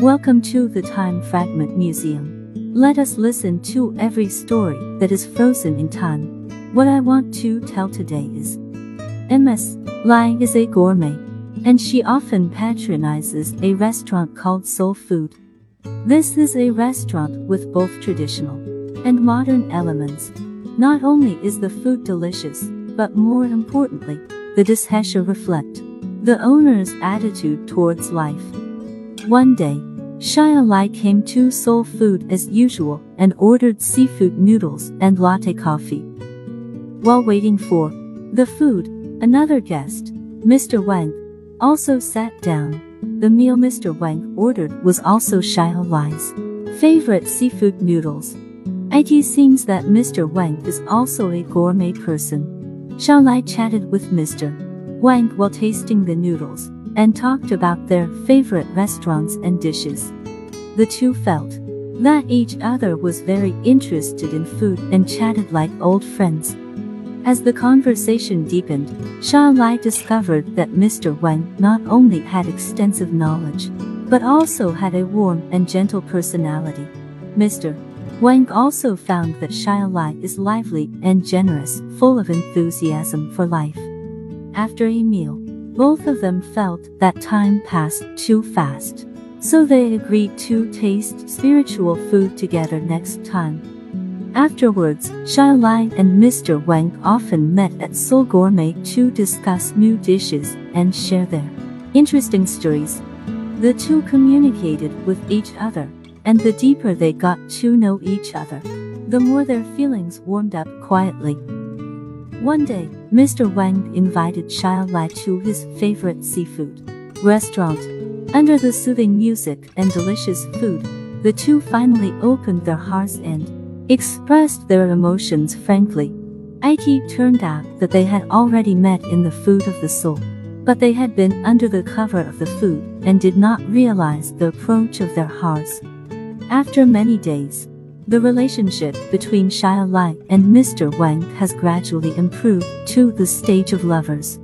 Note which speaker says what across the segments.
Speaker 1: Welcome to the Time Fragment Museum. Let us listen to every story that is frozen in time. What I want to tell today is MS Lai is a gourmet, and she often patronizes a restaurant called Soul Food. This is a restaurant with both traditional and modern elements. Not only is the food delicious, but more importantly, the dishes reflect the owner's attitude towards life. One day, Xiao Lai came to Soul Food as usual and ordered seafood noodles and latte coffee. While waiting for the food, another guest, Mr. Wang, also sat down. The meal Mr. Wang ordered was also Xiao Lai's favorite seafood noodles. It seems that Mr. Wang is also a gourmet person. Xiao Lai chatted with Mr. Wang while tasting the noodles and talked about their favorite restaurants and dishes. The two felt that each other was very interested in food and chatted like old friends. As the conversation deepened, Xiao Lai discovered that Mr. Wang not only had extensive knowledge, but also had a warm and gentle personality. Mr. Wang also found that Xiao Lai is lively and generous, full of enthusiasm for life. After a meal, both of them felt that time passed too fast. So they agreed to taste spiritual food together next time. Afterwards, Xiao Lai and Mr. Wang often met at Soul Gourmet to discuss new dishes and share their interesting stories. The two communicated with each other, and the deeper they got to know each other, the more their feelings warmed up quietly. One day, Mr. Wang invited Xiao Lai to his favorite seafood restaurant. Under the soothing music and delicious food, the two finally opened their hearts and expressed their emotions frankly. It turned out that they had already met in the food of the soul, but they had been under the cover of the food and did not realize the approach of their hearts. After many days, the relationship between Xiao Lai and Mr. Wang has gradually improved to the stage of lovers.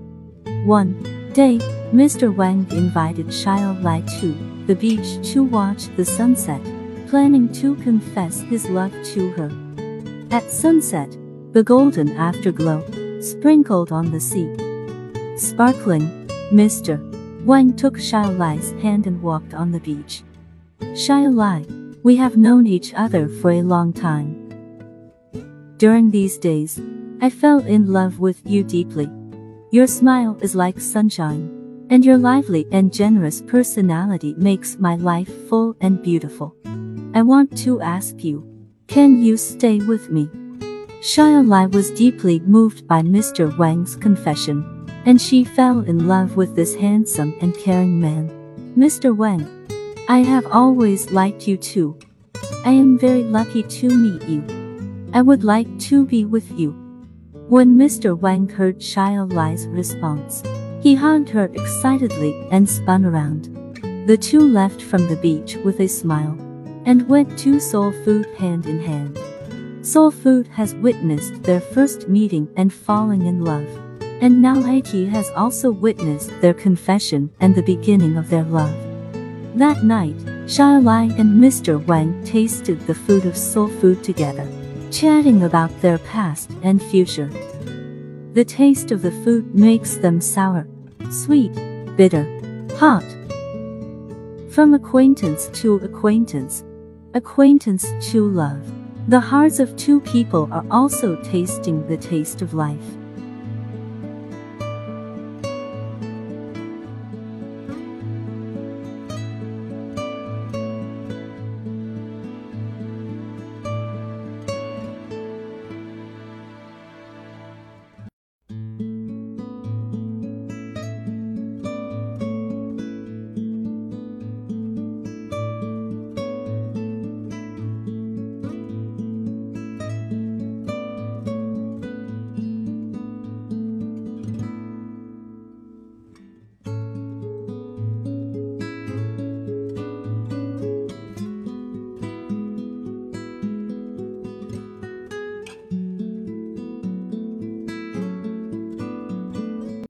Speaker 1: One day, Mr. Wang invited Xiao Lai to the beach to watch the sunset planning to confess his love to her. At sunset, the golden afterglow sprinkled on the sea. Sparkling, Mr. Wang took Xiao Lai's hand and walked on the beach. Xiao Lai, we have known each other for a long time. During these days, I fell in love with you deeply. Your smile is like sunshine, and your lively and generous personality makes my life full and beautiful. I want to ask you, can you stay with me? Xiao Lai was deeply moved by Mr. Wang's confession, and she fell in love with this handsome and caring man. Mr. Wang, I have always liked you too. I am very lucky to meet you. I would like to be with you. When Mr. Wang heard Xiao Lai's response, he hugged her excitedly and spun around. The two left from the beach with a smile and went to Soul Food hand in hand. Soul Food has witnessed their first meeting and falling in love. And now Haiti has also witnessed their confession and the beginning of their love. That night, Xiao Lai and Mr. Wang tasted the food of Soul Food together, chatting about their past and future. The taste of the food makes them sour, sweet, bitter, hot. From acquaintance to acquaintance, acquaintance to love. The hearts of two people are also tasting the taste of life.